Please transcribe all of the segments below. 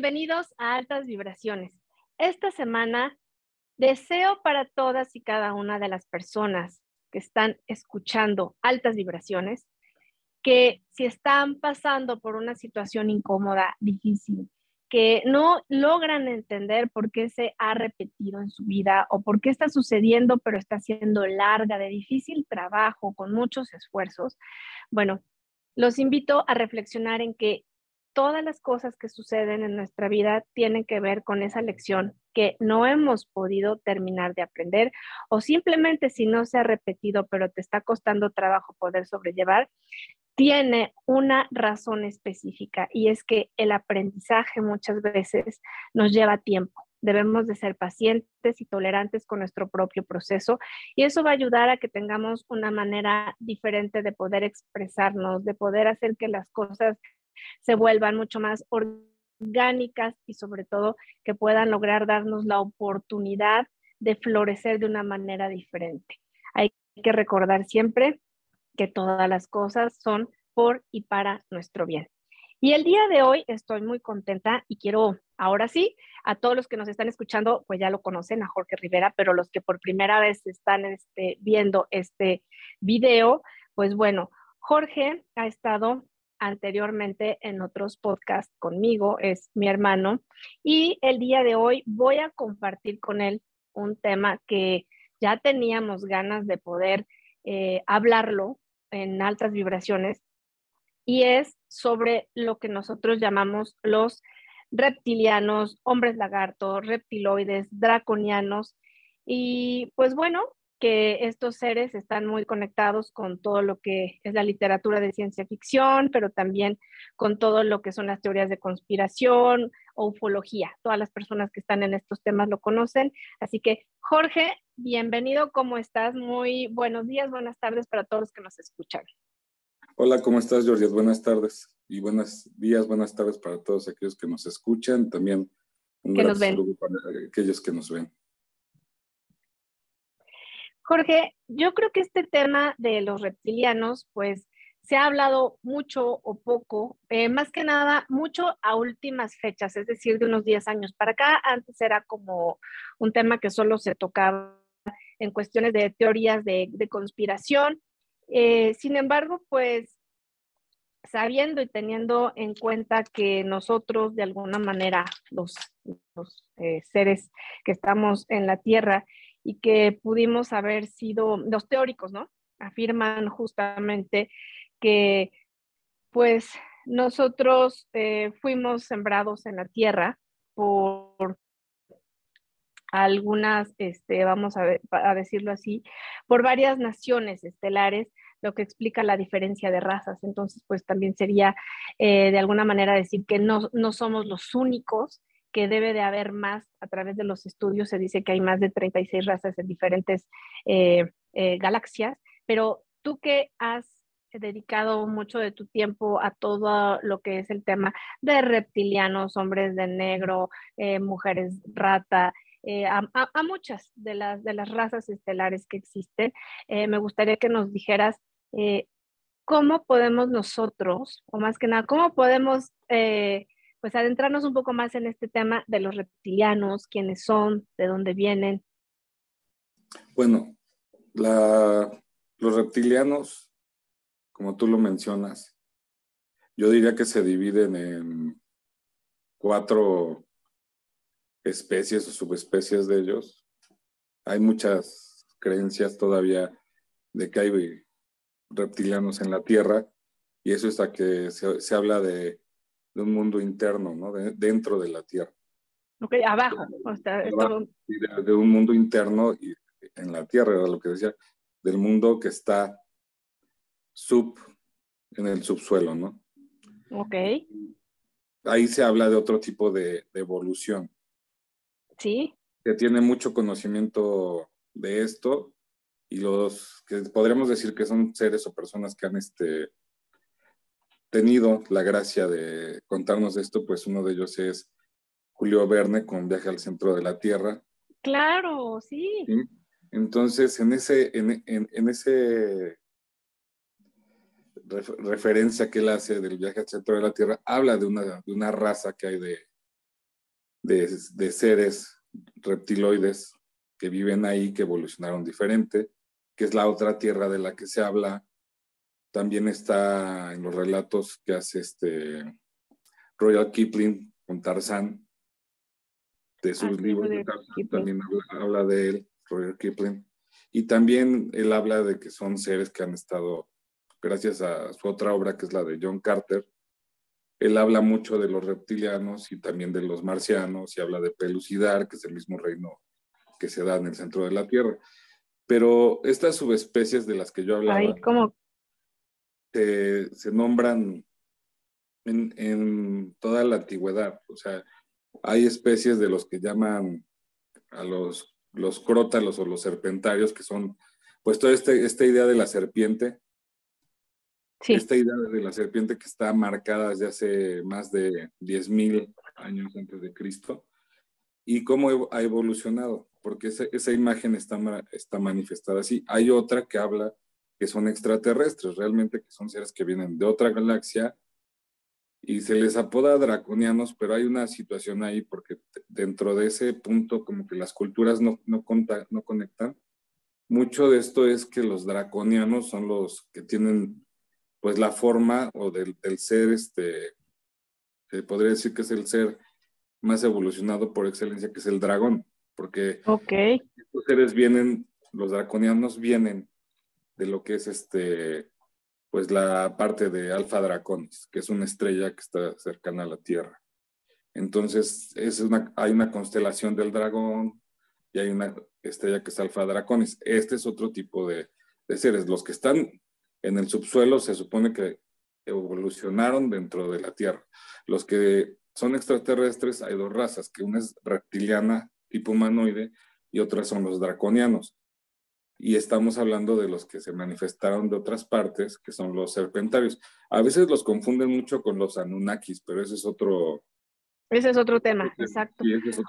Bienvenidos a Altas Vibraciones. Esta semana deseo para todas y cada una de las personas que están escuchando Altas Vibraciones que si están pasando por una situación incómoda, difícil, que no logran entender por qué se ha repetido en su vida o por qué está sucediendo, pero está siendo larga, de difícil trabajo, con muchos esfuerzos, bueno, los invito a reflexionar en que todas las cosas que suceden en nuestra vida tienen que ver con esa lección que no hemos podido terminar de aprender o simplemente si no se ha repetido pero te está costando trabajo poder sobrellevar, tiene una razón específica y es que el aprendizaje muchas veces nos lleva tiempo. Debemos de ser pacientes y tolerantes con nuestro propio proceso y eso va a ayudar a que tengamos una manera diferente de poder expresarnos, de poder hacer que las cosas se vuelvan mucho más orgánicas y sobre todo que puedan lograr darnos la oportunidad de florecer de una manera diferente. Hay que recordar siempre que todas las cosas son por y para nuestro bien. Y el día de hoy estoy muy contenta y quiero, ahora sí, a todos los que nos están escuchando, pues ya lo conocen a Jorge Rivera, pero los que por primera vez están este, viendo este video, pues bueno, Jorge ha estado anteriormente en otros podcasts conmigo, es mi hermano, y el día de hoy voy a compartir con él un tema que ya teníamos ganas de poder eh, hablarlo en altas vibraciones, y es sobre lo que nosotros llamamos los reptilianos, hombres lagartos, reptiloides, draconianos, y pues bueno, que estos seres están muy conectados con todo lo que es la literatura de ciencia ficción, pero también con todo lo que son las teorías de conspiración o ufología. Todas las personas que están en estos temas lo conocen. Así que, Jorge, bienvenido, ¿cómo estás? Muy buenos días, buenas tardes para todos los que nos escuchan. Hola, ¿cómo estás, Georgia? Buenas tardes y buenos días, buenas tardes para todos aquellos que nos escuchan. También un gran saludo para aquellos que nos ven. Jorge, yo creo que este tema de los reptilianos, pues se ha hablado mucho o poco, eh, más que nada mucho a últimas fechas, es decir, de unos 10 años para acá. Antes era como un tema que solo se tocaba en cuestiones de teorías de, conspiración. Eh, sin embargo, pues sabiendo y teniendo en cuenta que nosotros de alguna manera, los, eh, seres que estamos en la Tierra, y que pudimos haber sido, los teóricos, ¿no? Afirman justamente que pues nosotros eh, fuimos sembrados en la tierra por algunas, este, vamos a, decirlo así, por varias naciones estelares, lo que explica la diferencia de razas. Entonces, pues también sería eh, de alguna manera decir que no, no somos los únicos debe de haber más a través de los estudios. Se dice que hay más de 36 razas en diferentes eh, eh, galaxias, pero tú que has dedicado mucho de tu tiempo a todo lo que es el tema de reptilianos, hombres de negro, eh, mujeres rata, a, muchas de las, de las razas estelares que existen. me gustaría que nos dijeras cómo podemos nosotros, o más que nada, cómo podemos pues adentrarnos un poco más en este tema de los reptilianos, quiénes son, de dónde vienen. Bueno, los reptilianos, como tú lo mencionas, yo diría que se dividen en cuatro especies o subespecies de ellos. Hay muchas creencias todavía de que hay reptilianos en la Tierra y eso es a que se habla de de un mundo interno, ¿no? dentro de la Tierra. Ok, abajo. de, un mundo interno y en la Tierra, era lo que decía, del mundo que está sub, en el subsuelo, ¿no? Ok. Ahí se habla de otro tipo de, de evolución. Sí. Que tiene mucho conocimiento de esto y los que podríamos decir que son seres o personas que han este, tenido la gracia de contarnos esto, pues uno de ellos es Julio Verne con Viaje al Centro de la Tierra. Claro, sí. Entonces, en ese, en, en, ese referencia que él hace del viaje al centro de la Tierra, habla de una, de una raza que hay de, de, de seres reptiloides que viven ahí, que evolucionaron diferente, que es la otra tierra de la que se habla. También está en los relatos que hace este Royal Kipling con Tarzán, de sus ah, libros de Tarzán, también habla, de él, Royal Kipling. Y también él habla de que son seres que han estado, gracias a su otra obra, que es la de John Carter, él habla mucho de los reptilianos y también de los marcianos y habla de Pelucidar, que es el mismo reino que se da en el centro de la Tierra. Pero estas subespecies de las que yo hablaba se, nombran en, toda la antigüedad. O sea, hay especies de los que llaman a los, los crótalos o los serpentarios, que son, pues toda este, esta idea de la serpiente, esta idea de la serpiente que está marcada desde hace más de 10.000 años antes de Cristo, y cómo ha evolucionado, porque esa, imagen está, está manifestada así. Hay otra que habla que son extraterrestres, realmente que son seres que vienen de otra galaxia y se les apoda draconianos, pero hay una situación ahí porque dentro de ese punto como que las culturas no, no, no conectan. Mucho de esto es que los draconianos son los que tienen pues la forma o del, del ser, este, se podría decir que es el ser más evolucionado por excelencia, que es el dragón, porque okay. estos seres vienen, los draconianos vienen de lo que es este, pues la parte de Alfa Draconis, que es una estrella que está cercana a la Tierra. Entonces, es una, hay una constelación del dragón y hay una estrella que es Alfa Draconis. Este es otro tipo de, de seres. Los que están en el subsuelo se supone que evolucionaron dentro de la Tierra. Los que son extraterrestres, hay dos razas, que una es reptiliana, tipo humanoide, y otras son los draconianos. Y estamos hablando de los que se manifestaron de otras partes, que son los serpentarios. A veces los confunden mucho con los Anunnakis, pero ese es otro... Ese es otro tema, exacto.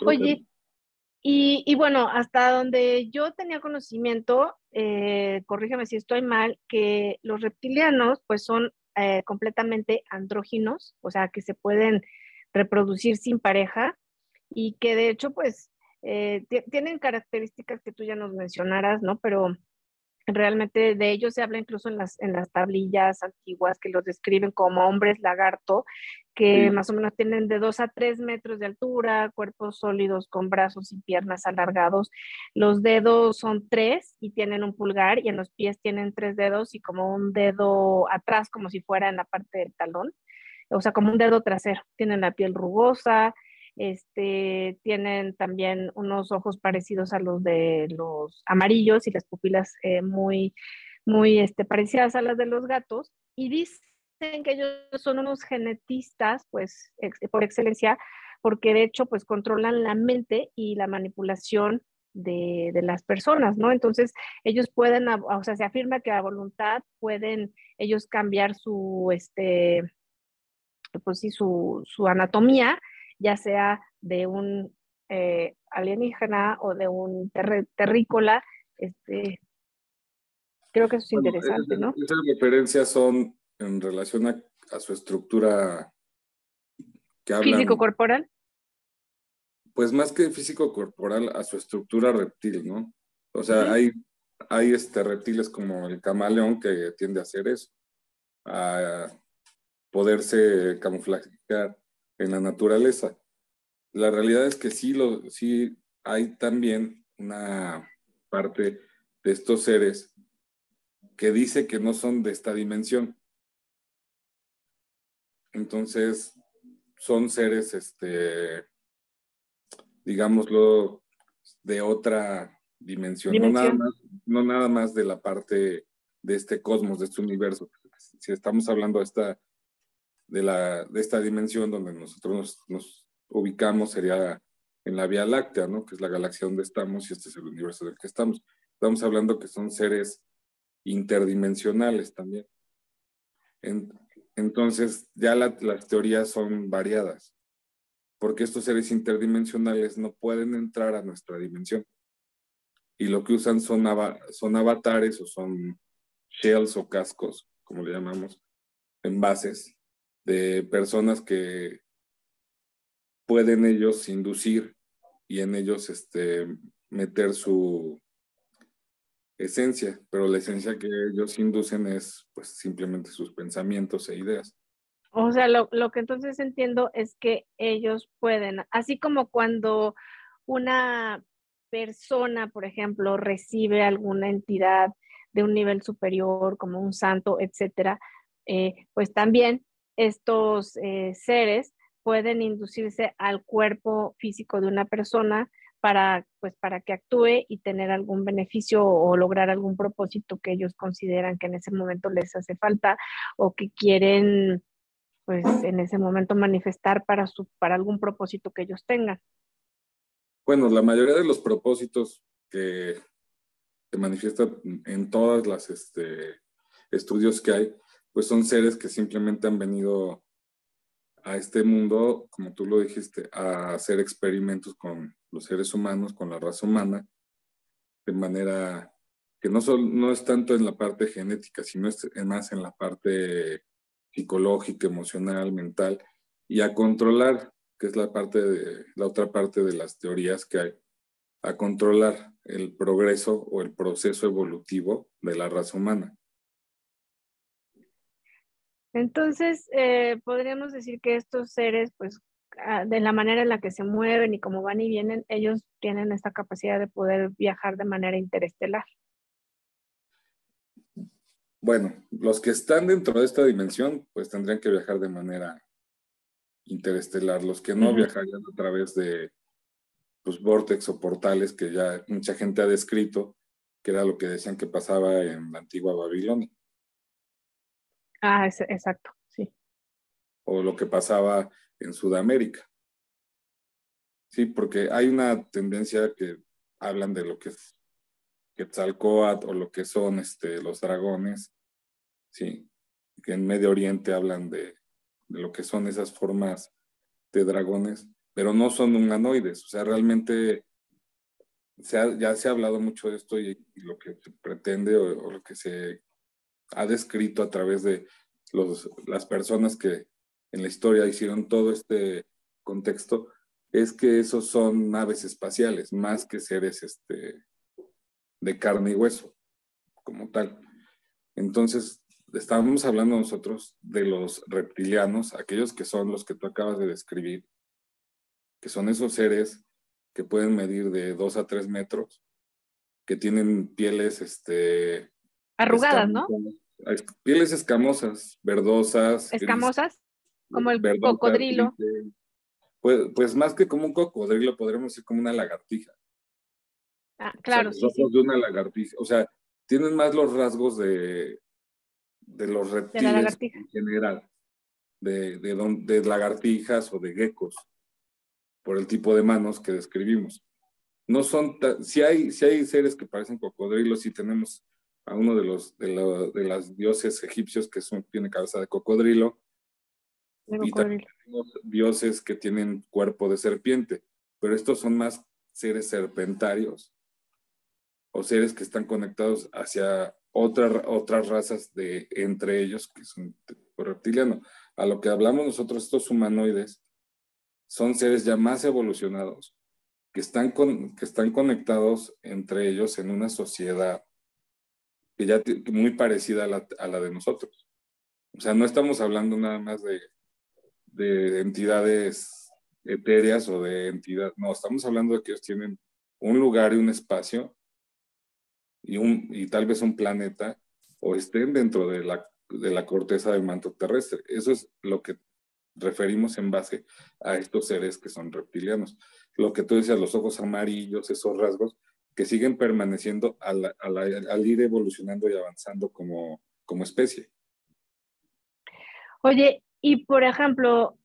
Oye, Y, bueno, hasta donde yo tenía conocimiento, eh, corrígeme si estoy mal, que los reptilianos pues son eh, completamente andróginos, o sea, que se pueden reproducir sin pareja y que de hecho pues eh, tienen características que tú ya nos mencionaras, ¿no? Pero realmente de ellos se habla incluso en las, en las tablillas antiguas que los describen como hombres lagarto, que más o menos tienen de 2 a 3 metros de altura, cuerpos sólidos con brazos y piernas alargados. Los dedos son tres y tienen un pulgar y en los pies tienen tres dedos y como un dedo atrás, como si fuera en la parte del talón o sea, como un dedo trasero. Tienen la piel rugosa, este, tienen también unos ojos parecidos a los de los amarillos y las pupilas eh, muy, muy este, parecidas a las de los gatos. Y dicen que ellos son unos genetistas, pues, por excelencia, porque de hecho, pues, controlan la mente y la manipulación de, de, las personas, ¿no? Entonces, ellos pueden, o sea, se afirma que a voluntad pueden ellos cambiar su, este, pues sí, su, anatomía, ya sea de un eh, alienígena o de un terrícola, este, creo que eso es interesante, ¿no? Esas referencias son en relación a, su estructura que ¿Físico-corporal? Pues más que físico-corporal, a su estructura reptil, ¿no? O sea, hay, hay este, reptiles como el camaleón que tiende a hacer eso, poderse camuflajear en la naturaleza. La realidad es que sí, lo, sí hay también una parte de estos seres que dice que no son de esta dimensión. Entonces, son seres, este, digámoslo, de otra dimensión, No, nada más, no nada más de la parte de este cosmos, de este universo. Si estamos hablando de esta de, la, de esta dimensión donde nosotros nos, ubicamos sería en la Vía Láctea, ¿no? Que es la galaxia donde estamos y este es el universo del que estamos. Estamos hablando que son seres interdimensionales también. entonces, ya las teorías son variadas, porque estos seres interdimensionales no pueden entrar a nuestra dimensión. Y lo que usan son, son avatares o son shells o cascos, como le llamamos, envases, de personas que pueden ellos inducir y en ellos este, meter su esencia, pero la esencia que ellos inducen es pues simplemente sus pensamientos e ideas. O sea, lo, lo que entonces entiendo es que ellos pueden, así como cuando una persona, por ejemplo, recibe alguna entidad de un nivel superior, como un santo, etcétera, eh, pues también estos eh, seres pueden inducirse al cuerpo físico de una persona para, pues, para que actúe y tener algún beneficio o lograr algún propósito que ellos consideran que en ese momento les hace falta o que quieren, pues, en ese momento manifestar para, su, para algún propósito que ellos tengan. Bueno, la mayoría de los propósitos que se manifiestan en todas las este, estudios que hay, pues son seres que simplemente han venido a este mundo, como tú lo dijiste, a hacer experimentos con los seres humanos, con la raza humana, de manera que no, es tanto en la parte genética, sino más en la parte psicológica, emocional, mental, y a controlar, que es la, parte de, la otra parte de las teorías que hay, a controlar el progreso o el proceso evolutivo de la raza humana. Entonces, eh, podríamos decir que estos seres, pues, ah, de la manera en la que se mueven y cómo van y vienen, ellos tienen esta capacidad de poder viajar de manera interestelar. Bueno, los que están dentro de esta dimensión, pues tendrían que viajar de manera interestelar. Los que no viajarían a través de los vórtex o portales que ya mucha gente ha descrito, que era lo que decían que pasaba en la antigua Babilonia. Ah, exacto, sí. O lo que pasaba en Sudamérica. Sí, porque hay una tendencia que hablan de lo que es Quetzalcoatl o lo que son este, los dragones, sí, que en Medio Oriente hablan de, de lo que son esas formas de dragones, pero no son humanoides, o sea, realmente ya se ha hablado mucho de esto y, lo que se pretende o, lo que se ha descrito a través de los, las personas que en la historia hicieron todo este contexto, es que esos son naves espaciales, más que seres este, de carne y hueso, como tal. Entonces, estábamos hablando nosotros de los reptilianos, aquellos que son los que tú acabas de describir, que son esos seres que pueden medir de 2 a 3 metros, que tienen pieles este, arrugadas, ¿no? Pieles escamosas, verdosas. Escamosas, como el cocodrilo. Pues, pues, más que como un cocodrilo, podríamos decir como una lagartija. Ah, claro, sí, de una lagartija. O sea, tienen más los rasgos de, de los reptiles en general, de, de, de lagartijas o de geckos, por el tipo de manos que describimos. No son, si hay, si hay seres que parecen cocodrilos, y tenemos a uno de los de, de las dioses egipcios que son, tiene cabeza de cocodrilo. Y también dioses que tienen cuerpo de serpiente, pero estos son más seres serpentarios o seres que están conectados hacia otra, otras razas de entre ellos que son reptiliano. A lo que hablamos nosotros, estos humanoides son seres ya más evolucionados, que están, con, que están conectados entre ellos en una sociedad que ya muy parecida a la, a la, de nosotros. O sea, no estamos hablando nada más de, de entidades etéreas o de entidades, no, estamos hablando de que ellos tienen un lugar y un espacio y, un, y tal vez un planeta o estén dentro de la, de la corteza del manto terrestre. Eso es lo que referimos en base a estos seres que son reptilianos. Lo que tú decías, los ojos amarillos, esos rasgos, que siguen permaneciendo al, ir evolucionando y avanzando como, especie. Oye, y por ejemplo,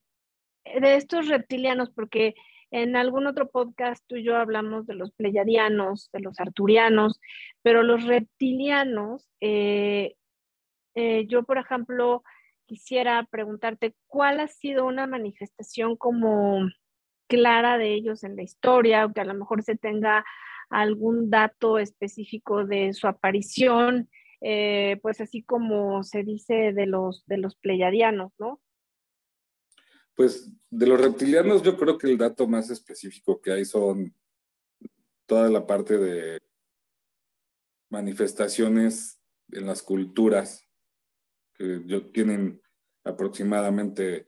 de estos reptilianos, porque en algún otro podcast tú y yo hablamos de los pleyadianos, de los arturianos, pero los reptilianos, eh, eh, yo por ejemplo quisiera preguntarte cuál ha sido una manifestación como clara de ellos en la historia, aunque a lo mejor se tenga algún dato específico de su aparición, eh, pues así como se dice de los, de los pleyadianos, ¿no? Pues de los reptilianos yo creo que el dato más específico que hay son toda la parte de manifestaciones en las culturas que tienen aproximadamente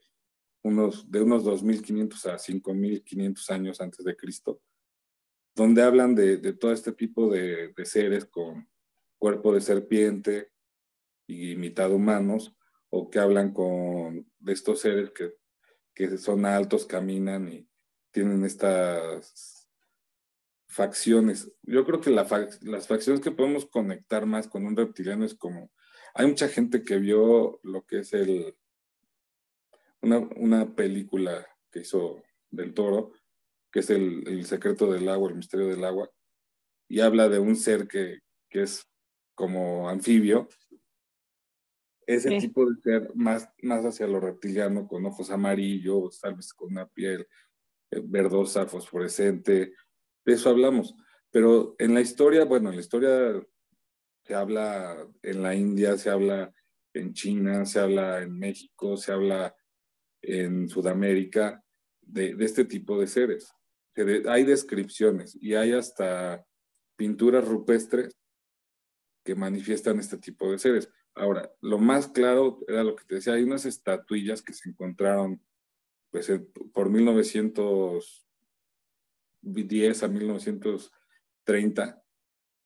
unos, de unos 2.500 a 5.500 años antes de Cristo, donde hablan de, todo este tipo de, seres con cuerpo de serpiente y mitad humanos, o que hablan con de estos seres que, que son altos, caminan y tienen estas facciones. Yo creo que las facciones que podemos conectar más con un reptiliano es como, hay mucha gente que vio lo que es el, una, película que hizo del toro, que es el, secreto del agua, el misterio del agua, y habla de un ser que, es como anfibio. Ese tipo de ser más, más hacia lo reptiliano, con ojos amarillos, tal vez con una piel eh, verdosa, fosforescente, de eso hablamos. Pero en la historia, bueno, en la historia se habla en la India, se habla en China, se habla en México, se habla en Sudamérica de, este tipo de seres. Hay descripciones y hay hasta pinturas rupestres que manifiestan este tipo de seres. Ahora, lo más claro era lo que te decía, hay unas estatuillas que se encontraron pues, por 1910 a 1930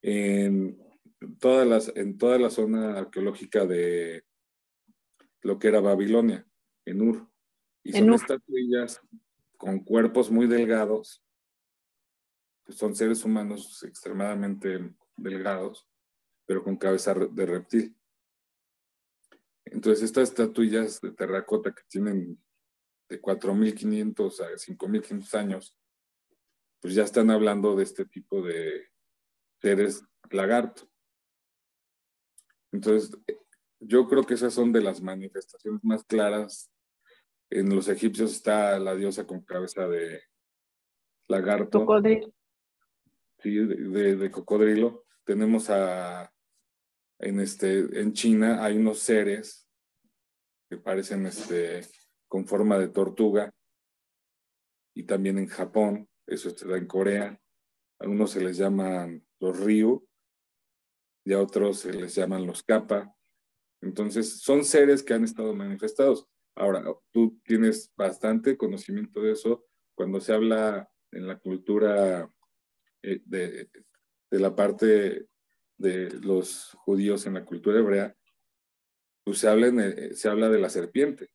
en, todas las, en toda la zona arqueológica de lo que era Babilonia, en Ur. Y son estatuillas con cuerpos muy delgados, que son seres humanos extremadamente delgados, pero con cabeza de reptil. Entonces, estas estatuillas de terracota que tienen de 4.500 a 5.500 años, pues ya están hablando de este tipo de seres lagarto. Entonces, yo creo que esas son de las manifestaciones más claras en los egipcios está la diosa con cabeza de lagarto. Cocodrilo. Sí, de, cocodrilo. Tenemos a, en, este, en China hay unos seres que parecen este, con forma de tortuga. Y también en Japón, eso está en Corea. A unos se les llaman los Ryu y a otros se les llaman los Kappa. Entonces, son seres que han estado manifestados. Ahora, tú tienes bastante conocimiento de eso. Cuando se habla en la cultura eh, de, la parte de los judíos en la cultura hebrea, pues se habla, se habla de la serpiente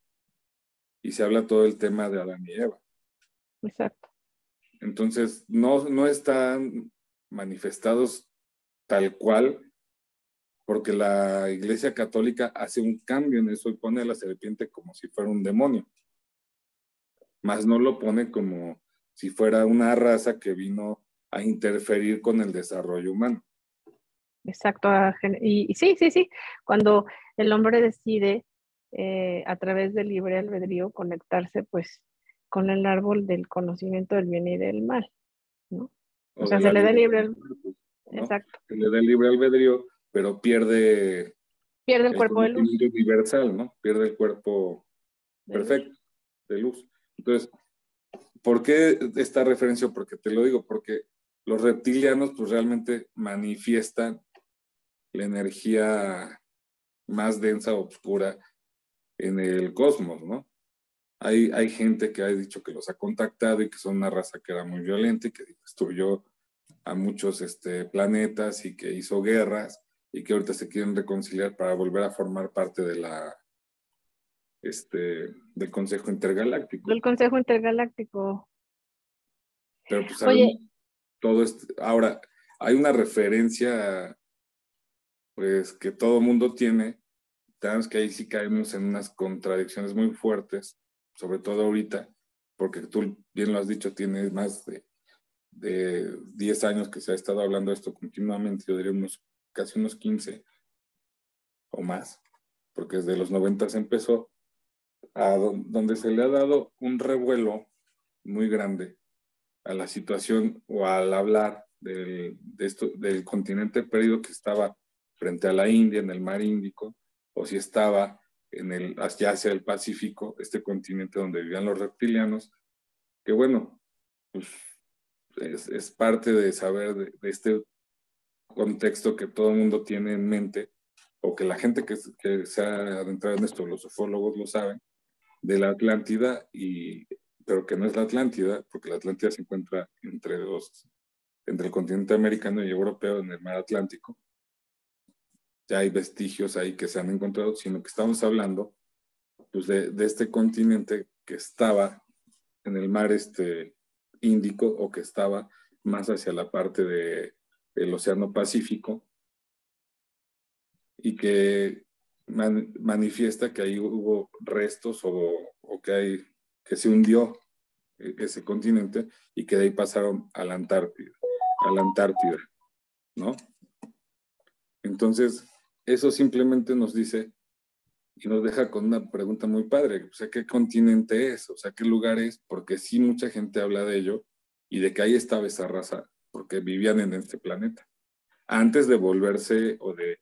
y se habla todo el tema de Adán y Eva. Exacto. Entonces, no, no están manifestados tal cual, porque la Iglesia Católica hace un cambio en eso y pone a la serpiente como si fuera un demonio, más no lo pone como si fuera una raza que vino a interferir con el desarrollo humano. Exacto, y, sí, sí, sí, cuando el hombre decide eh, a través del libre albedrío conectarse pues con el árbol del conocimiento del bien y del mal, ¿no? O, sea, se le da libre, exacto. Se le da libre albedrío pero pierde... Pierde el, cuerpo de luz. Universal, ¿no? Pierde el cuerpo perfecto de luz. Entonces, ¿por qué esta referencia? Porque te lo digo, porque los reptilianos pues realmente manifiestan la energía más densa, oscura en el cosmos, ¿no? Hay, hay gente que ha dicho que los ha contactado y que son una raza que era muy violenta y que destruyó a muchos este, planetas y que hizo guerras y que ahorita se quieren reconciliar para volver a formar parte de la este del Consejo Intergaláctico. Del Consejo Intergaláctico. Pero pues Oye. todo esto, ahora hay una referencia pues que todo mundo tiene, tenemos que ahí sí caemos en unas contradicciones muy fuertes, sobre todo ahorita, porque tú bien lo has dicho, tienes más de, de 10 años que se ha estado hablando de esto continuamente, yo diría unos casi unos 15 o más, porque desde los 90 empezó, a donde se le ha dado un revuelo muy grande a la situación o al hablar del, del continente perdido que estaba frente a la India en el mar Índico, o si estaba en el, hacia, hacia el Pacífico, este continente donde vivían los reptilianos, que bueno, pues es, parte de saber de, este contexto que todo el mundo tiene en mente, o que la gente que, se ha adentrado en esto, los ufólogos lo saben, de la Atlántida, y, pero que no es la Atlántida, porque la Atlántida se encuentra entre, los, entre el continente americano y europeo en el mar Atlántico. Ya hay vestigios ahí que se han encontrado, sino que estamos hablando pues, de, de este continente que estaba en el mar este, Índico o que estaba más hacia la parte del el Océano Pacífico y que manifiesta que ahí hubo restos o, o, que, hay, que se hundió e, ese continente y que de ahí pasaron a la Antártida, a la Antártida, ¿no? Entonces, eso simplemente nos dice y nos deja con una pregunta muy padre, o sea, ¿qué continente es? O sea, ¿qué lugar es? Porque sí mucha gente habla de ello y de que ahí estaba esa raza, porque vivían en este planeta, antes de volverse o de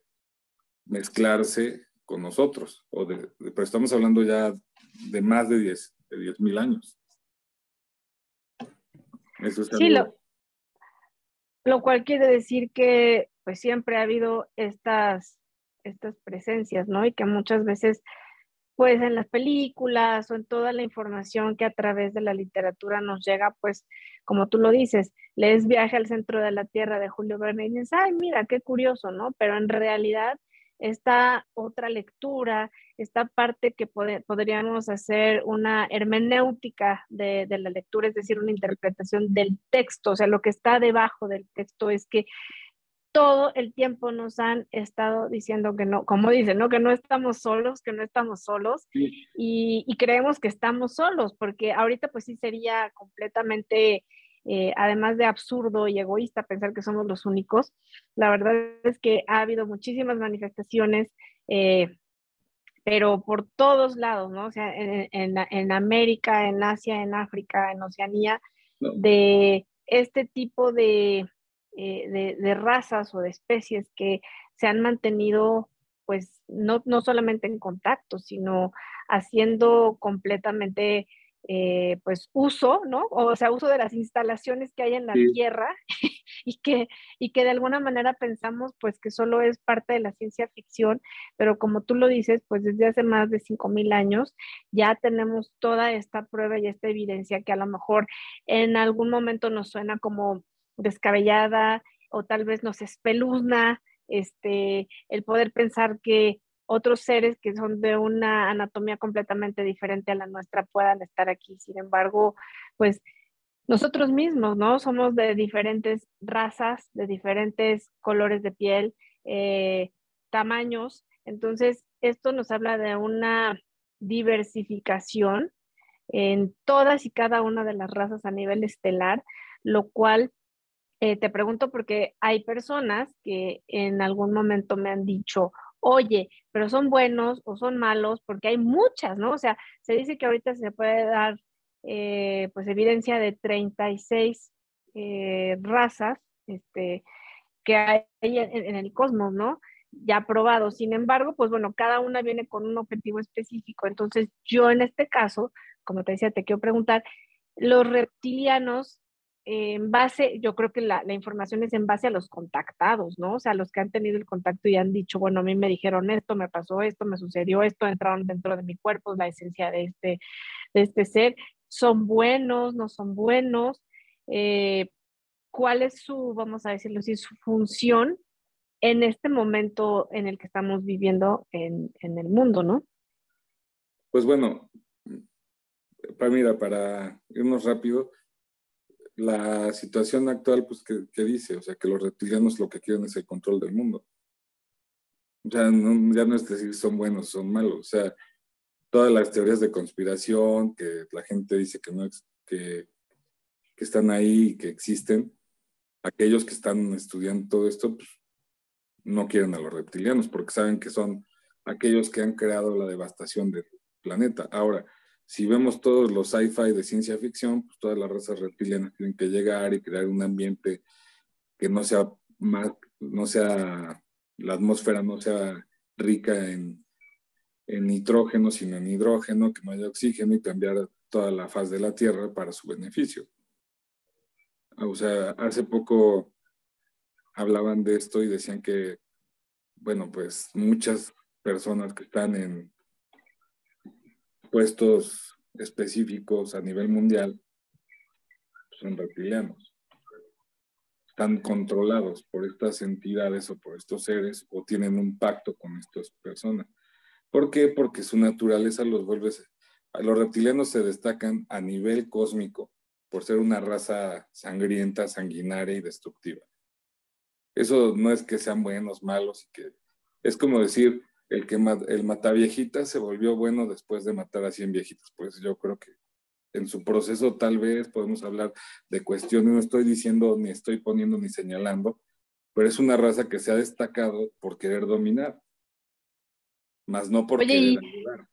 mezclarse con nosotros, o de, pero estamos hablando ya de más de 10 de mil años. Eso sí, lo, lo cual quiere decir que pues siempre ha habido estas estas presencias, ¿no? Y que muchas veces, pues en las películas o en toda la información que a través de la literatura nos llega, pues como tú lo dices, lees Viaje al Centro de la Tierra de Julio Verne y dices, ay, mira, qué curioso, ¿no? Pero en realidad esta otra lectura, esta parte que podríamos hacer una hermenéutica de, de, la lectura, es decir, una interpretación del texto, o sea, lo que está debajo del texto es que todo el tiempo nos han estado diciendo que no, como dicen, ¿no? Que no estamos solos, que no estamos solos y, creemos que estamos solos, porque ahorita pues sí sería completamente, eh, además de absurdo y egoísta pensar que somos los únicos. La verdad es que ha habido muchísimas manifestaciones, eh, pero por todos lados, ¿no? O sea, en, en, América, en Asia, en África, en Oceanía, de este tipo de eh, de, razas o de especies que se han mantenido pues no, no solamente en contacto, sino haciendo completamente eh, pues uso, ¿no? O sea, uso de las instalaciones que hay en la Tierra y, que, y que de alguna manera pensamos pues que solo es parte de la ciencia ficción, pero como tú lo dices, pues desde hace más de 5.000 años ya tenemos toda esta prueba y esta evidencia que a lo mejor en algún momento nos suena como descabellada o tal vez nos espeluzna este, el poder pensar que otros seres que son de una anatomía completamente diferente a la nuestra puedan estar aquí. Sin embargo, pues nosotros mismos, ¿no? Somos de diferentes razas, de diferentes colores de piel, eh, tamaños. Entonces, esto nos habla de una diversificación en todas y cada una de las razas a nivel estelar, lo cual eh, te pregunto porque hay personas que en algún momento me han dicho, oye, pero son buenos o son malos, porque hay muchas, ¿no? O sea, se dice que ahorita se puede dar eh, pues evidencia de 36 eh, razas este, que hay en, en, el cosmos, ¿no? Ya probado. Sin embargo, pues bueno, cada una viene con un objetivo específico. Entonces, yo en este caso, como te decía, te quiero preguntar, los reptilianos en base, yo creo que la, información es en base a los contactados, ¿no? O sea, los que han tenido el contacto y han dicho, bueno, a mí me dijeron esto, me pasó esto, me sucedió esto, entraron dentro de mi cuerpo, la esencia de este, de este ser, son buenos, no son buenos, eh, cuál es su, vamos a decirlo así, su función en este momento en el que estamos viviendo en, en el mundo, ¿no? Pues bueno, para, mira, para irnos rápido, la situación actual, pues, ¿qué, dice? O sea, que los reptilianos lo que quieren es el control del mundo. Ya no, ya no es decir son buenos, son malos. O sea, todas las teorías de conspiración, que la gente dice que no que, que están ahí, que existen, aquellos que están estudiando todo esto, pues, no quieren a los reptilianos porque saben que son aquellos que han creado la devastación del planeta. Ahora, si vemos todos los sci-fi de ciencia ficción, pues todas las razas reptilianas tienen que llegar y crear un ambiente que no sea más, no sea, la atmósfera no sea rica en, en nitrógeno, sino en hidrógeno, que no haya oxígeno y cambiar toda la faz de la Tierra para su beneficio. O sea, hace poco hablaban de esto y decían que, bueno, pues muchas personas que están en puestos específicos a nivel mundial son reptilianos. Están controlados por estas entidades o por estos seres o tienen un pacto con estas personas. ¿Por qué? Porque su naturaleza los vuelve... Los reptilianos se destacan a nivel cósmico por ser una raza sangrienta, sanguinaria y destructiva. Eso no es que sean buenos, malos, que es como decir, el que el mataviejita se volvió bueno después de matar a 100 viejitos. Pues yo creo que en su proceso tal vez podemos hablar de cuestiones, no estoy diciendo ni estoy poniendo ni señalando, pero es una raza que se ha destacado por querer dominar, más no por querer ayudar.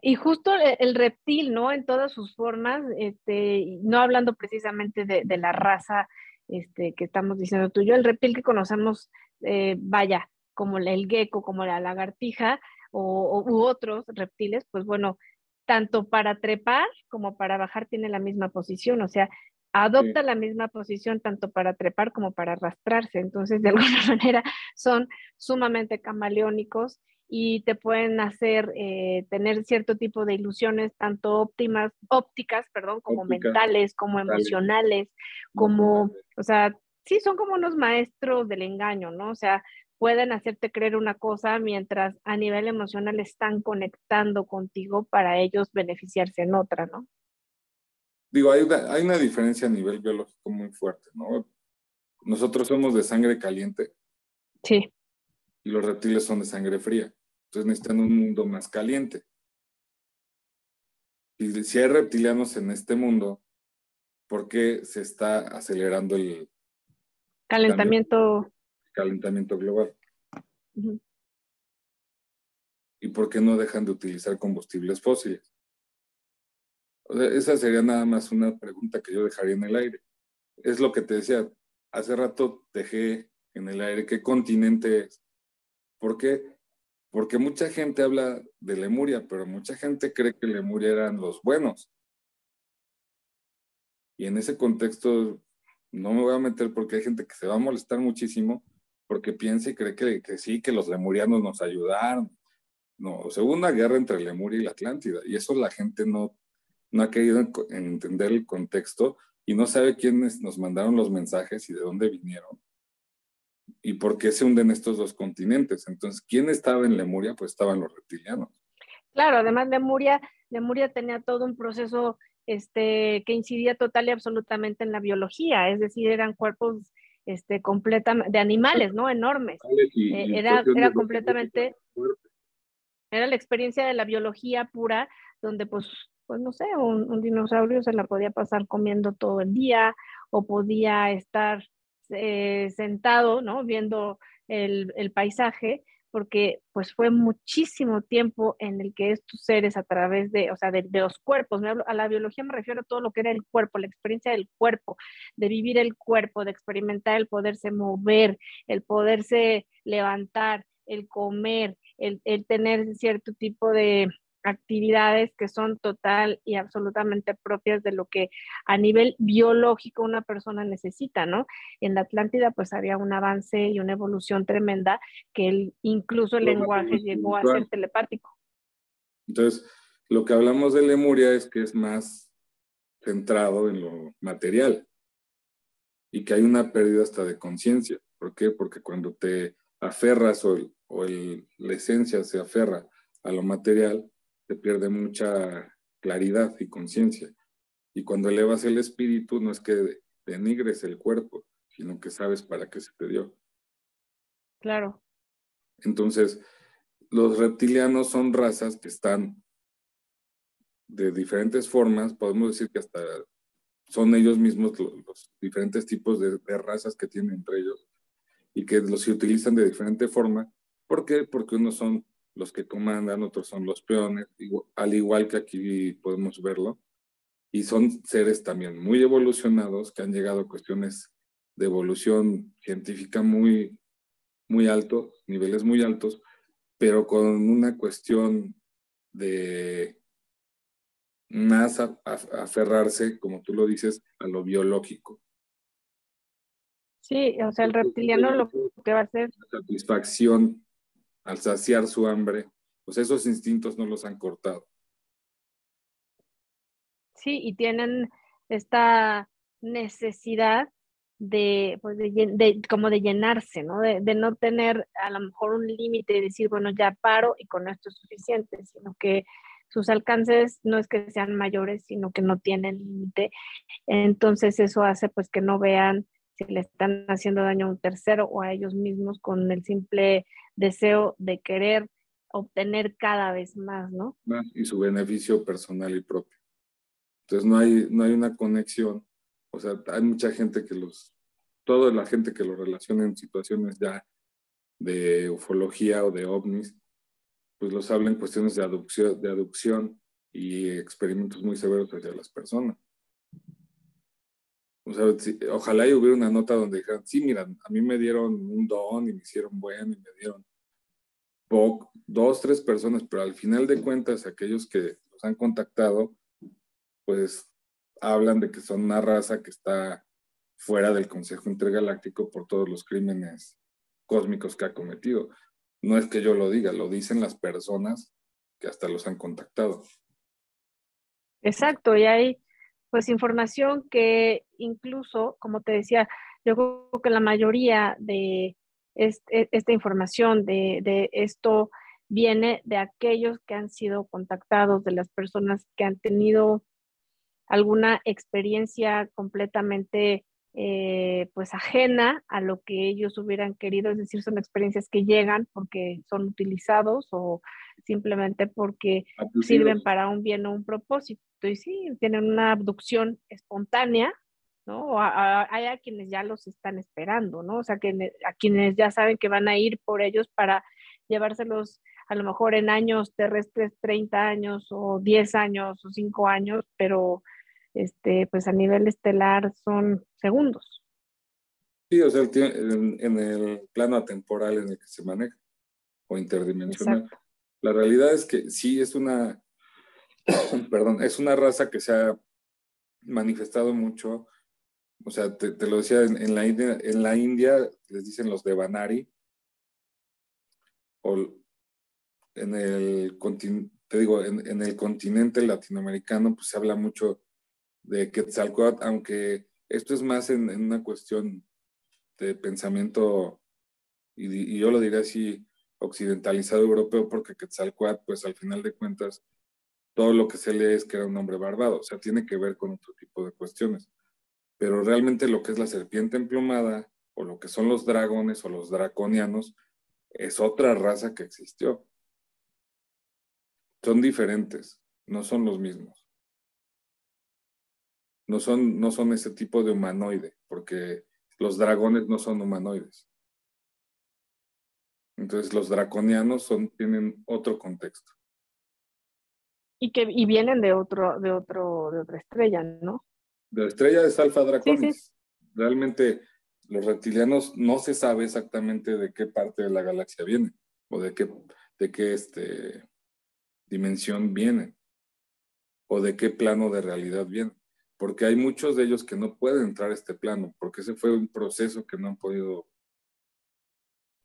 Y justo el reptil, ¿no? En todas sus formas, este, no hablando precisamente de, la raza este, que estamos diciendo tú, yo, el reptil que conocemos, eh, vaya, como el gecko, como la lagartija o, u otros reptiles, pues bueno, tanto para trepar como para bajar tiene la misma posición, o sea, adopta la misma posición tanto para trepar como para arrastrarse. Entonces, de alguna manera, son sumamente camaleónicos y te pueden hacer eh, tener cierto tipo de ilusiones, tanto óptimas, ópticas, perdón, como mentales, como emocionales, como, o sea, sí, son como unos maestros del engaño, ¿no? O sea, pueden hacerte creer una cosa mientras a nivel emocional están conectando contigo para ellos beneficiarse en otra, ¿no? Digo, hay una, hay una diferencia a nivel biológico muy fuerte, ¿no? Nosotros somos de sangre caliente. Sí. Y los reptiles son de sangre fría. Entonces necesitan un mundo más caliente. Y si hay reptilianos en este mundo, ¿por qué se está acelerando el calentamiento? Calentamiento global. ¿Y por qué no dejan de utilizar combustibles fósiles? esa sería nada más una pregunta que yo dejaría en el aire. Es lo que te decía, hace rato dejé en el aire qué continente es. ¿Por qué? Porque mucha gente habla de Lemuria, pero mucha gente cree que Lemuria eran los buenos. Y en ese contexto no me voy a meter porque hay gente que se va a molestar muchísimo porque piensa y cree que, sí, que los lemurianos nos ayudaron. No, segunda guerra entre Lemuria y la Atlántida, y eso la gente no, no ha querido entender el contexto y no sabe quiénes nos mandaron los mensajes y de dónde vinieron y por qué se hunden estos dos continentes. Entonces, ¿quién estaba en Lemuria? Pues estaban los reptilianos. Claro, además Lemuria, Lemuria tenía todo un proceso este, que incidía total y absolutamente en la biología, es decir, eran cuerpos este, completamente, de animales, ¿no? Enormes. Eh, era, era completamente, era la experiencia de la biología pura, donde pues, pues no sé, un, dinosaurio se la podía pasar comiendo todo el día o podía estar eh, sentado, ¿no? Viendo el, el paisaje porque pues fue muchísimo tiempo en el que estos seres a través de, o sea, de, los cuerpos, a la biología me refiero a todo lo que era el cuerpo, la experiencia del cuerpo, de vivir el cuerpo, de experimentar el poderse mover, el poderse levantar, el comer, el, el tener cierto tipo de, actividades que son total y absolutamente propias de lo que a nivel biológico una persona necesita, ¿no? En la Atlántida pues había un avance y una evolución tremenda que incluso el lenguaje llegó a ser telepático. Entonces, lo que hablamos de Lemuria es que es más centrado en lo material y que hay una pérdida hasta de conciencia. ¿Por qué? Porque cuando te aferras o, o la esencia se aferra a lo material, te pierde mucha claridad y conciencia. Y cuando elevas el espíritu, no es que denigres el cuerpo, sino que sabes para qué se te dio. Claro. Entonces, los reptilianos son razas que están de diferentes formas, podemos decir que hasta son ellos mismos los, diferentes tipos de, de, razas que tienen entre ellos y que los se utilizan de diferente forma. ¿Por qué? Porque unos son los que comandan, otros son los peones, al igual que aquí podemos verlo. Y son seres también muy evolucionados que han llegado a cuestiones de evolución científica muy, muy altos, niveles muy altos, pero con una cuestión de más aferrarse, como tú lo dices, a lo biológico. Sí, o sea, el reptiliano lo que va a hacer... satisfacción al saciar su hambre, pues esos instintos no los han cortado. Sí, y tienen esta necesidad de, pues de, como de llenarse, ¿no? De, de, no tener a lo mejor un límite y decir, bueno, ya paro y con esto es suficiente, sino que sus alcances no es que sean mayores, sino que no tienen límite. Entonces eso hace pues que no vean si le están haciendo daño a un tercero o a ellos mismos con el simple deseo de querer obtener cada vez más, ¿no? Y su beneficio personal y propio. Entonces no hay, no hay una conexión o sea, hay mucha gente que los, toda la gente que lo relaciona en situaciones ya de ufología o de ovnis, pues los habla en cuestiones de adopción, de adopción y experimentos muy severos hacia las personas. O sea, ojalá y hubiera una nota donde dijeran, sí, mira, a mí me dieron un don y me hicieron bueno y me dieron dos, tres personas, pero al final de cuentas, aquellos que los han contactado, pues hablan de que son una raza que está fuera del Consejo Intergaláctico por todos los crímenes cósmicos que ha cometido. No es que yo lo diga, lo dicen las personas que hasta los han contactado. Exacto, y hay pues información que incluso, como te decía, yo creo que la mayoría de este, esta información, de, de esto, viene de aquellos que han sido contactados, de las personas que han tenido alguna experiencia completamente eh, pues ajena a lo que ellos hubieran querido, es decir, son experiencias que llegan porque son utilizados o simplemente porque sirven para un bien o un propósito. Y sí, tienen una abducción espontánea, ¿no? hay a quienes ya los están esperando, ¿no? O sea, que a quienes ya saben que van a ir por ellos para llevárselos a lo mejor en años terrestres, 30 años o 10 años o 5 años, pero este, pues a nivel estelar son segundos. Sí, o sea, en, el plano atemporal en el que se maneja o interdimensional. La realidad es que sí es una, perdón, es una raza que se ha manifestado mucho. O sea, te, lo decía, en, la India, en la India les dicen los Devanari, o en el, continente latinoamericano, pues se habla mucho de Quetzalcoatl, aunque esto es más en, una cuestión de pensamiento, y, yo lo diría así, occidentalizado europeo, porque Quetzalcoatl, pues al final de cuentas, todo lo que se lee es que era un hombre barbado, o sea, tiene que ver con otro tipo de cuestiones. Pero realmente lo que es la serpiente emplumada, o lo que son los dragones o los draconianos, es otra raza que existió. Son diferentes, no son los mismos no son, no son ese tipo de humanoide, porque los dragones no son humanoides. Entonces los draconianos son, tienen otro contexto. Y que y vienen de otro, de otro, de otra estrella, ¿no? De la estrella de Alfa Draconis. Realmente los reptilianos no se sabe exactamente de qué parte de la galaxia vienen o de qué, de qué este, dimensión vienen o de qué plano de realidad vienen porque hay muchos de ellos que no pueden entrar a este plano, porque ese fue un proceso que no han podido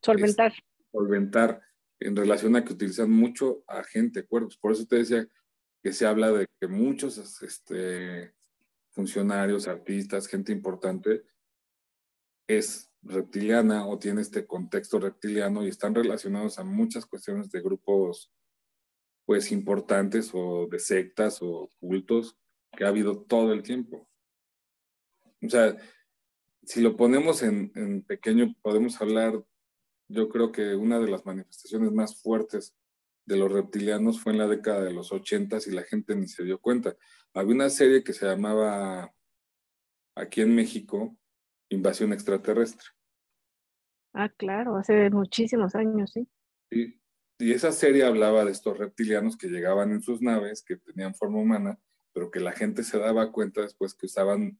solventar. solventar en relación a que utilizan mucho a gente cuervos. Por eso te decía que se habla de que muchos este, funcionarios, artistas, gente importante es reptiliana o tiene este contexto reptiliano y están relacionados a muchas cuestiones de grupos pues importantes o de sectas o cultos que ha habido todo el tiempo. O sea, si lo ponemos en, pequeño, podemos hablar, yo creo que una de las manifestaciones más fuertes de los reptilianos fue en la década de los ochentas y la gente ni se dio cuenta. Había una serie que se llamaba aquí en México Invasión Extraterrestre. Ah, claro, hace muchísimos años, sí. Sí, y esa serie hablaba de estos reptilianos que llegaban en sus naves, que tenían forma humana, pero que la gente se daba cuenta después que usaban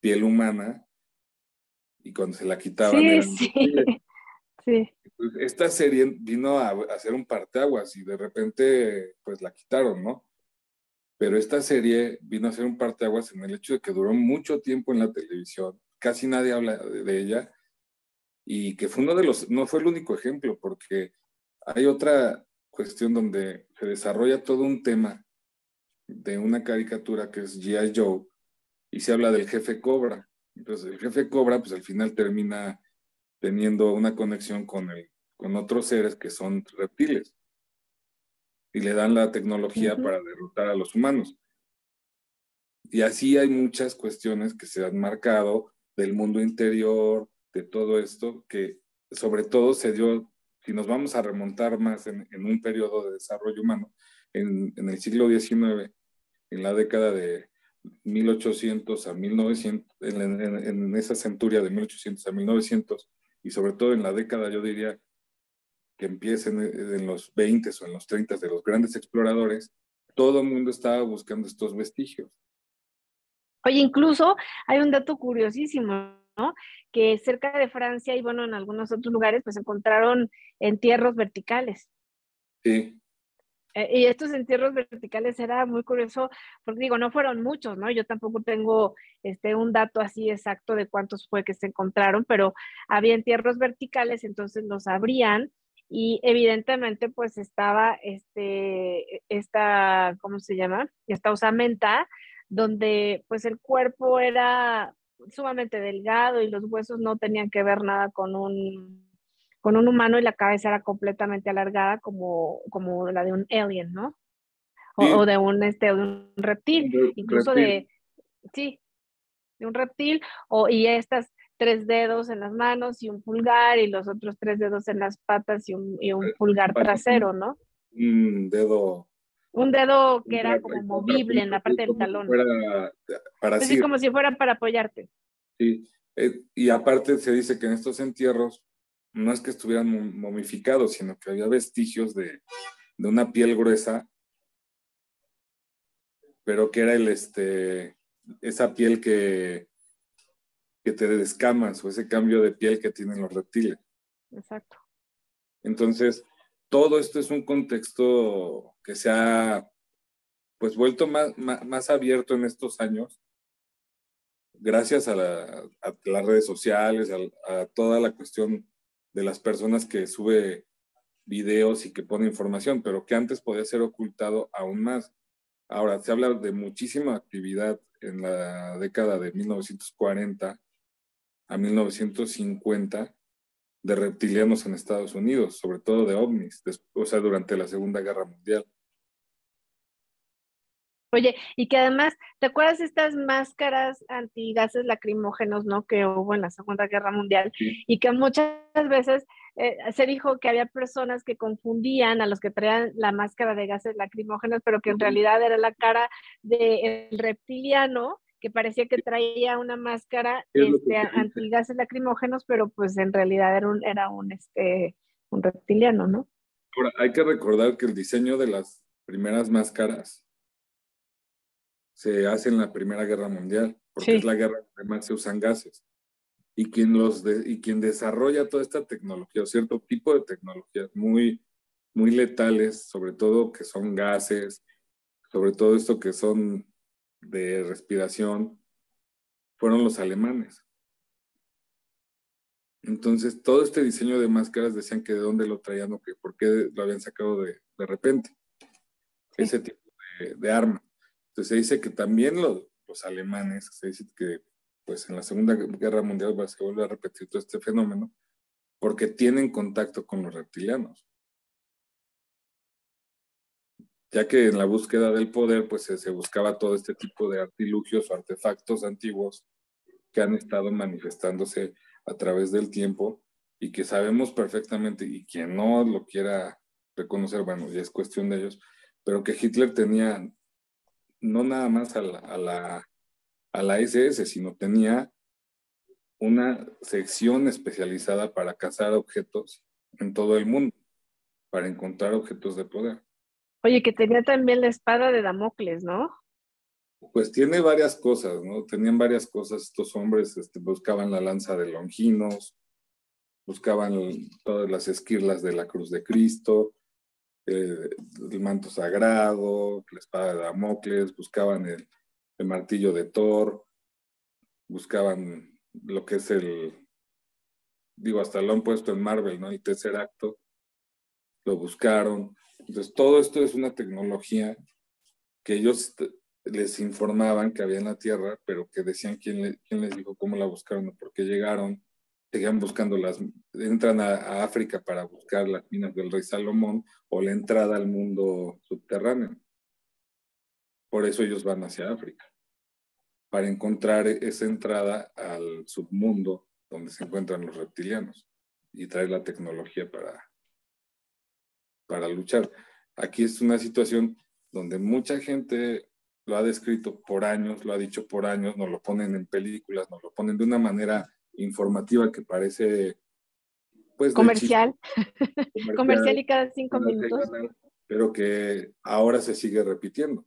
piel humana y cuando se la quitaban sí, sí. sí. Esta serie vino a, hacer un parteaguas y de repente pues la quitaron, ¿no? Pero esta serie vino a hacer un parteaguas en el hecho de que duró mucho tiempo en la televisión, casi nadie habla de, ella y que fue uno de los, no fue el único ejemplo, porque hay otra cuestión donde se desarrolla todo un tema de una caricatura que es G.I. Joe y se habla del jefe Cobra. Entonces el jefe Cobra pues al final termina teniendo una conexión con, el, con otros seres que son reptiles y le dan la tecnología para derrotar a los humanos. Y así hay muchas cuestiones que se han marcado del mundo interior, de todo esto, que sobre todo se dio, si nos vamos a remontar más en, un periodo de desarrollo humano, en, en, el siglo XIX, en la década de 1800 a 1900, en, en esa centuria de 1800 a 1900, y sobre todo en la década, yo diría, que empiecen en los 20 o en los 30 de los grandes exploradores, todo el mundo estaba buscando estos vestigios. Oye, incluso hay un dato curiosísimo, ¿no? Que cerca de Francia y bueno, en algunos otros lugares, pues encontraron entierros verticales. Sí. Eh, y estos entierros verticales era muy curioso, porque digo, no fueron muchos, ¿no? Yo tampoco tengo este, un dato así exacto de cuántos fue que se encontraron, pero había entierros verticales, entonces los abrían y evidentemente pues estaba este, esta, ¿cómo se llama? Esta osamenta, donde pues el cuerpo era sumamente delgado y los huesos no tenían que ver nada con un con un humano y la cabeza era completamente alargada como, como la de un alien, ¿no? O, de un, este, un reptil, incluso de, sí, de un reptil, o, y estas tres dedos en las manos y un pulgar y los otros tres dedos en las patas y un, y un pulgar trasero, ¿no? Un dedo. Un dedo que era como movible en la parte del talón. para así como si fuera para apoyarte. Sí, eh, y aparte se dice que en estos entierros no es que estuvieran momificados, sino que había vestigios de, una piel gruesa, pero que era el, este, esa piel que, que te descamas o ese cambio de piel que tienen los reptiles. Exacto. Entonces, todo esto es un contexto que se ha pues vuelto más, más, abierto en estos años, gracias a, las redes sociales, a, toda la cuestión de las personas que sube videos y que pone información, pero que antes podía ser ocultado aún más. Ahora, se habla de muchísima actividad en la década de 1940 a 1950 de reptilianos en Estados Unidos, sobre todo de ovnis, o sea, durante la Segunda Guerra Mundial. Oye, y que además, ¿te acuerdas de estas máscaras antigases lacrimógenos, no? Que hubo en la Segunda Guerra Mundial y que muchas veces eh, se dijo que había personas que confundían a los que traían la máscara de gases lacrimógenos, pero que en realidad era la cara del reptiliano que parecía que traía una máscara este, antigases lacrimógenos, pero pues en realidad era un, era un, este, un reptiliano, ¿no? Ahora, hay que recordar que el diseño de las primeras máscaras se hace en la Primera Guerra Mundial, porque es la guerra donde más se usan gases. Y quien, los y quien desarrolla toda esta tecnología, o cierto tipo de tecnologías muy, muy letales, sobre todo que son gases, sobre todo esto que son de respiración, fueron los alemanes. Entonces, todo este diseño de máscaras decían que de dónde lo traían o que por qué lo habían sacado de, de repente. Ese tipo de, de arma. Entonces se dice que también los, alemanes, se dice que pues en la Segunda Guerra Mundial se vuelve a repetir todo este fenómeno porque tienen contacto con los reptilianos. Ya que en la búsqueda del poder pues se, se buscaba todo este tipo de artilugios o artefactos antiguos que han estado manifestándose a través del tiempo y que sabemos perfectamente, y quien no lo quiera reconocer, bueno, ya es cuestión de ellos, pero que Hitler tenía no nada más a la, a la, SS, sino tenía una sección especializada para cazar objetos en todo el mundo, para encontrar objetos de poder. Oye, que tenía también la espada de Damocles, ¿no? Pues tiene varias cosas, ¿no? Tenían varias cosas estos hombres, este, buscaban la lanza de Longinos, buscaban todas las esquirlas de la cruz de Cristo, eh, el manto sagrado, la espada de Damocles, buscaban el, el martillo de Thor, buscaban lo que es el, digo, hasta lo han puesto en Marvel, ¿no? El tercer acto, lo buscaron. Entonces, todo esto es una tecnología que ellos les informaban que había en la Tierra, pero que decían quién, quién les dijo cómo la buscaron o por qué llegaron. Seguían buscando entran a, África para buscar las minas del rey Salomón o la entrada al mundo subterráneo. Por eso ellos van hacia África, para encontrar esa entrada al submundo donde se encuentran los reptilianos y traer la tecnología para, para luchar. Aquí es una situación donde mucha gente lo ha descrito por años, lo ha dicho por años, nos lo ponen en películas, nos lo ponen de una manera informativa que parece pues comercial, comercial, y cada cinco minutos. Pero que ahora se sigue repitiendo.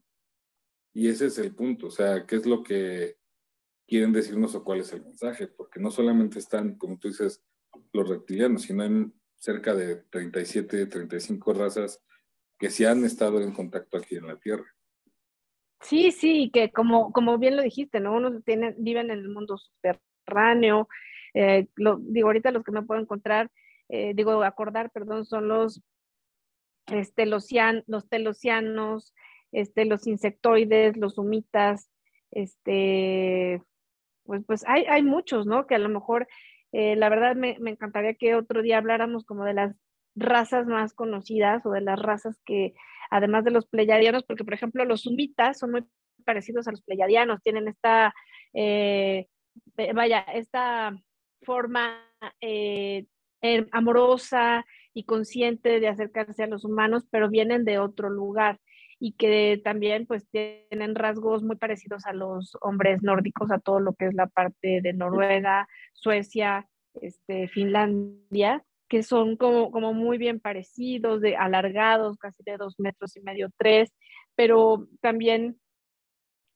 Y ese es el punto, o sea, ¿qué es lo que quieren decirnos o cuál es el mensaje? Porque no solamente están, como tú dices, los reptilianos, sino hay cerca de 37, 35 razas que sí han estado en contacto aquí en la Tierra. Sí, sí, que como, como bien lo dijiste, ¿no? Unos tienen, viven en el mundo subterráneo. Eh, lo, digo, ahorita los que me puedo encontrar, eh, digo, acordar, perdón, son los, este, los, los telocianos, este, los insectoides, los humitas, este, pues, pues hay, hay muchos, ¿no? Que a lo mejor, eh, la verdad me, me encantaría que otro día habláramos como de las razas más conocidas o de las razas que, además de los pleyadianos, porque por ejemplo los zumbitas son muy parecidos a los pleyadianos, tienen esta, eh, vaya, esta forma eh, em, amorosa y consciente de acercarse a los humanos, pero vienen de otro lugar y que también pues tienen rasgos muy parecidos a los hombres nórdicos, a todo lo que es la parte de Noruega, Suecia, este, Finlandia, que son como, como muy bien parecidos, de alargados, casi de dos metros y medio, tres, pero también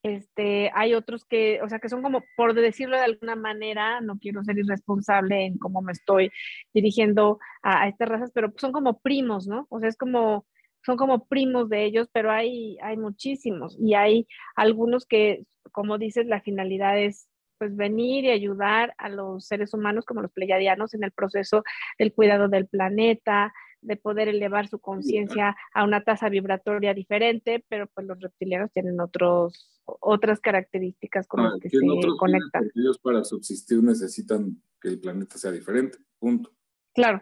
este, hay otros que, o sea, que son como, por decirlo de alguna manera, no quiero ser irresponsable en cómo me estoy dirigiendo a, estas razas, pero son como primos, ¿no? O sea, es como, son como primos de ellos, pero hay, hay muchísimos y hay algunos que, como dices, la finalidad es pues venir y ayudar a los seres humanos como los pleyadianos en el proceso del cuidado del planeta, de poder elevar su conciencia a una tasa vibratoria diferente, pero pues los reptilianos tienen otros, otras características con las que se conectan. Ellos para subsistir necesitan que el planeta sea diferente, punto. Claro.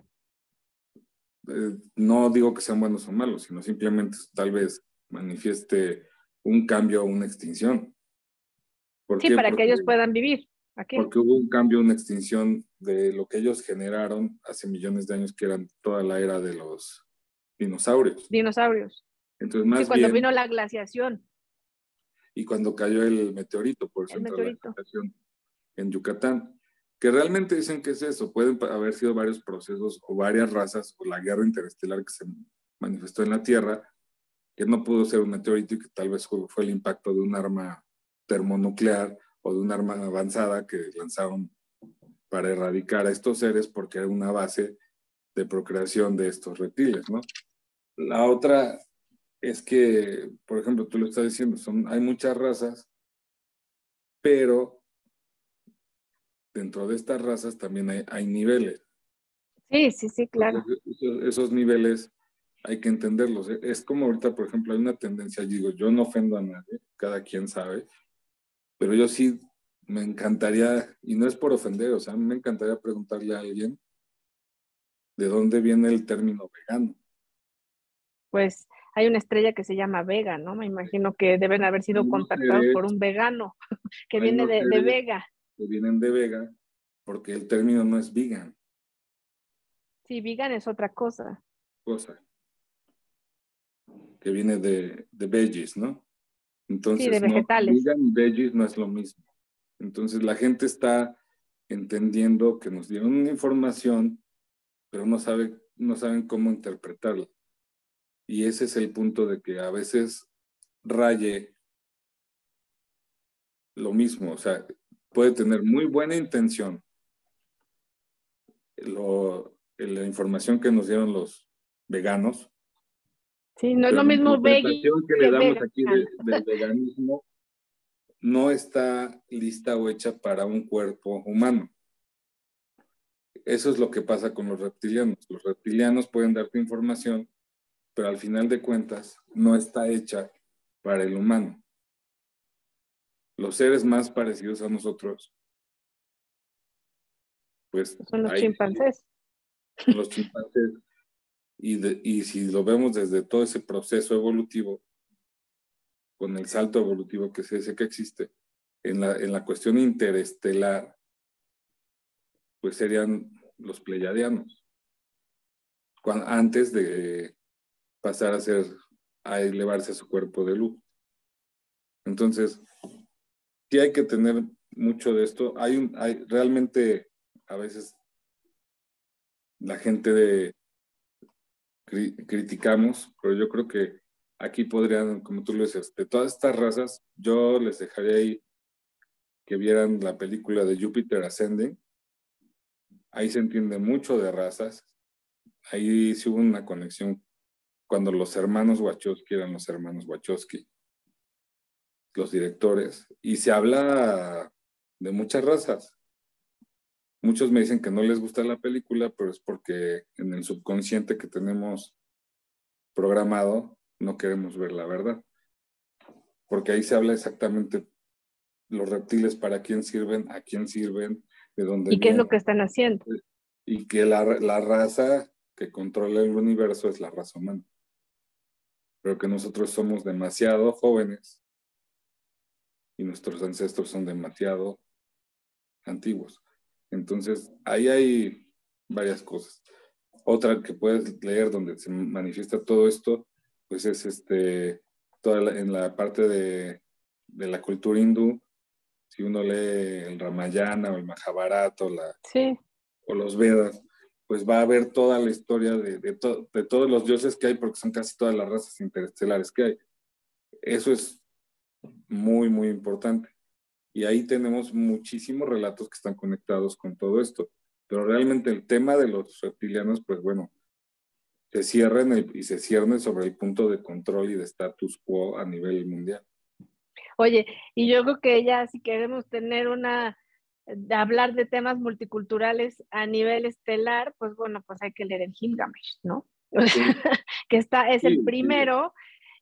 Eh, no digo que sean buenos o malos, sino simplemente tal vez manifieste un cambio o una extinción sí, para que ellos puedan vivir. Aquí. Porque hubo un cambio, una extinción de lo que ellos generaron hace millones de años, que eran toda la era de los dinosaurios. Dinosaurios. Entonces, más sí, cuando vino la glaciación. Y cuando cayó el meteorito, por ejemplo, la glaciación en Yucatán. Que realmente dicen que es eso. Pueden haber sido varios procesos o varias razas o la guerra interestelar que se manifestó en la Tierra, que no pudo ser un meteorito y que tal vez fue el impacto de un arma termonuclear o de un arma avanzada que lanzaron para erradicar a estos seres porque era una base de procreación de estos reptiles, ¿no? La otra es que, por ejemplo, tú lo estás diciendo, son, hay muchas razas, pero dentro de estas razas también hay, hay niveles. Sí, sí, sí, claro. esos, esos, niveles hay que entenderlos. Es como ahorita, por ejemplo, hay una tendencia, digo, yo no ofendo a nadie, cada quien sabe, pero yo sí me encantaría, y no es por ofender, o sea, me encantaría preguntarle a alguien de dónde viene el término vegano. Pues hay una estrella que se llama Vega, ¿no? Me imagino que deben haber sido contactados por un vegano que viene de, de, Vega. Que vienen de Vega, porque el término no es vegan. Sí, vegan es otra cosa. Cosa. Que viene de, de veggies, ¿no? Entonces, de vegetales. No, veggies no es lo mismo. Entonces, la gente está entendiendo que nos dieron una información, pero no, sabe, no saben cómo interpretarla. Y ese es el punto de que a veces raye lo mismo, o sea, puede tener muy buena intención la información que nos dieron los veganos. Sí, no es lo mismo La interpretación que le damos aquí del veganismo no está lista o hecha para un cuerpo humano. Eso es lo que pasa con los reptilianos. Los reptilianos pueden darte información, pero al final de cuentas no está hecha para el humano. Los seres más parecidos a nosotros, pues... Son los chimpancés. los chimpancés. Y, y si lo vemos desde todo ese proceso evolutivo, con el salto evolutivo que es ese que existe, en la, en la cuestión interestelar, pues serían los pleyadianos, antes de pasar a ser, a elevarse a su cuerpo de luz. Entonces, sí hay que tener mucho de esto. Hay un, hay realmente a veces la gente de criticamos, pero yo creo que aquí podrían, como tú lo dices, de todas estas razas, yo les dejaría ahí que vieran la película de Jupiter Ascending. Ahí se entiende mucho de razas. Ahí sí hubo una conexión cuando los hermanos Wachowski eran los hermanos Wachowski, los directores, y se habla de muchas razas. Muchos me dicen que no les gusta la película, pero es porque en el subconsciente que tenemos programado no queremos ver la verdad. Porque ahí se habla exactamente los reptiles para quién sirven, a quién sirven, de dónde. ¿Y qué es lo que están haciendo? Y que la, la raza que controla el universo es la raza humana. Pero que nosotros somos demasiado jóvenes y nuestros ancestros son demasiado antiguos. Entonces, ahí hay varias cosas. Otra que puedes leer donde se manifiesta todo esto pues es este, toda en la parte de, de, la cultura hindú, si uno lee el Ramayana o el Mahabharata o, la, o los Vedas, pues va a ver toda la historia de, de, de, todos los dioses que hay, porque son casi todas las razas interestelares que hay. Eso es muy, muy importante. Y ahí tenemos muchísimos relatos que están conectados con todo esto. Pero realmente el tema de los reptilianos, pues bueno, se cierren y se ciernen sobre el punto de control y de status quo a nivel mundial. Oye, y yo creo que ya si queremos tener una, hablar de temas multiculturales a nivel estelar, pues bueno, pues hay que leer el Gilgamesh, ¿no? que está, es el primero,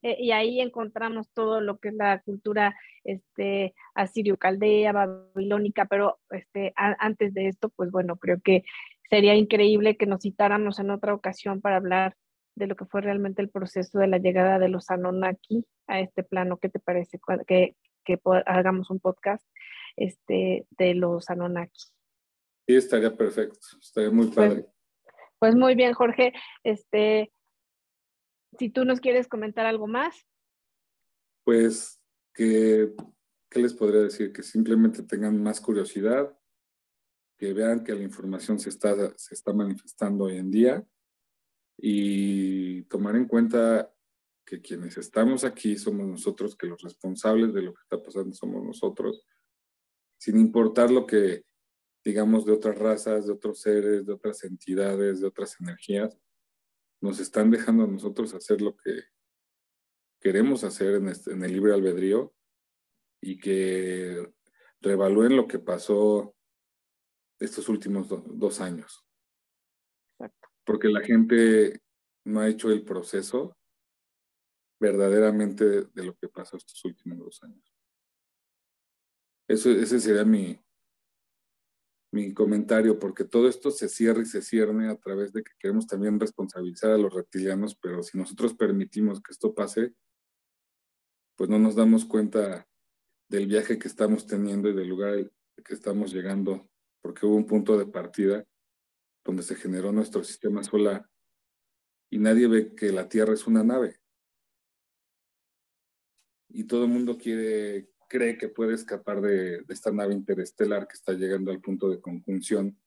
eh, y ahí encontramos todo lo que es la cultura este, asirio-caldea, babilónica, pero este, antes de esto, pues bueno, creo que sería increíble que nos citáramos en otra ocasión para hablar de lo que fue realmente el proceso de la llegada de los Anunnaki a este plano. ¿Qué te parece? Que, que hagamos un podcast este, de los Anunnaki. Sí, estaría perfecto, estaría muy pues, padre. Pues, muy bien, Jorge. Este, si tú nos quieres comentar algo más. Pues que, ¿qué les podría decir? Que simplemente tengan más curiosidad, que vean que la información se está, se está manifestando hoy en día y tomar en cuenta que quienes estamos aquí somos nosotros, que los responsables de lo que está pasando somos nosotros, sin importar lo que digamos de otras razas, de otros seres, de otras entidades, de otras energías, nos están dejando a nosotros hacer lo que queremos hacer en, este, en el libre albedrío y que revalúen lo que pasó estos últimos dos años. Porque la gente no ha hecho el proceso verdaderamente de, lo que pasó estos últimos dos años. Eso, ese sería mi, mi comentario, porque todo esto se cierra y se cierne a través de que queremos también responsabilizar a los reptilianos, pero si nosotros permitimos que esto pase, pues no nos damos cuenta del viaje que estamos teniendo y del lugar que estamos llegando porque hubo un punto de partida donde se generó nuestro sistema solar y nadie ve que la Tierra es una nave. Y todo el mundo quiere, cree que puede escapar de, esta nave interestelar que está llegando al punto de conjunción.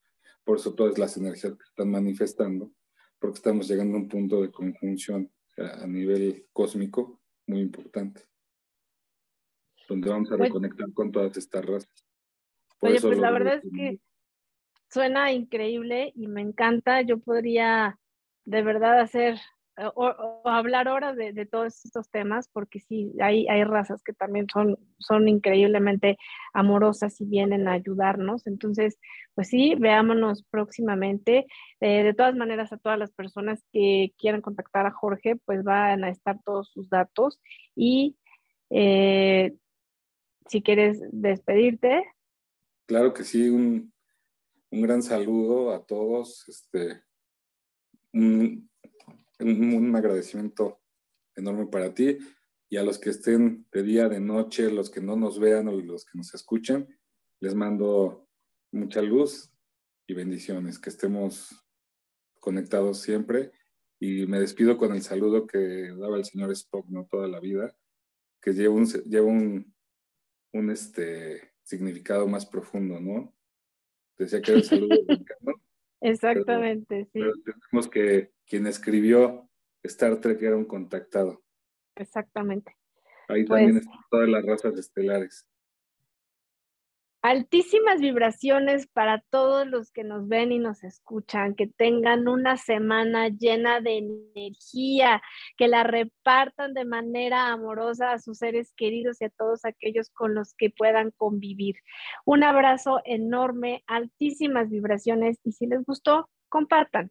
Por eso todas las energías que están manifestando, porque estamos llegando a un punto de conjunción a nivel cósmico muy importante, donde vamos a reconectar con todas estas razas. Oye, pues la verdad es que suena increíble y me encanta. Yo podría de verdad hacer o, hablar horas de, todos estos temas, porque sí, hay, hay razas que también son, son increíblemente amorosas y vienen a ayudarnos. Entonces, pues sí, veámonos próximamente. Eh, de todas maneras, a todas las personas que quieran contactar a Jorge, pues van a estar todos sus datos. Y eh, si quieres despedirte. Claro que sí, un, un gran saludo a todos. Este, agradecimiento enorme para ti y a los que estén de día, de noche, los que no nos vean o los que nos escuchen, les mando mucha luz y bendiciones, que estemos conectados siempre. Y me despido con el saludo que daba el señor Spock, ¿no? Toda la vida, que lleva un, lleva un, un este, significado más profundo, ¿no? Decía que era el saludo Exactamente, sí. Pero tenemos que quien escribió Star Trek era un contactado. Exactamente. Ahí también pues están todas las razas estelares. Altísimas vibraciones para todos los que nos ven y nos escuchan, que tengan una semana llena de energía, que la repartan de manera amorosa a sus seres queridos y a todos aquellos con los que puedan convivir. Un abrazo enorme, altísimas vibraciones y si les gustó, compartan.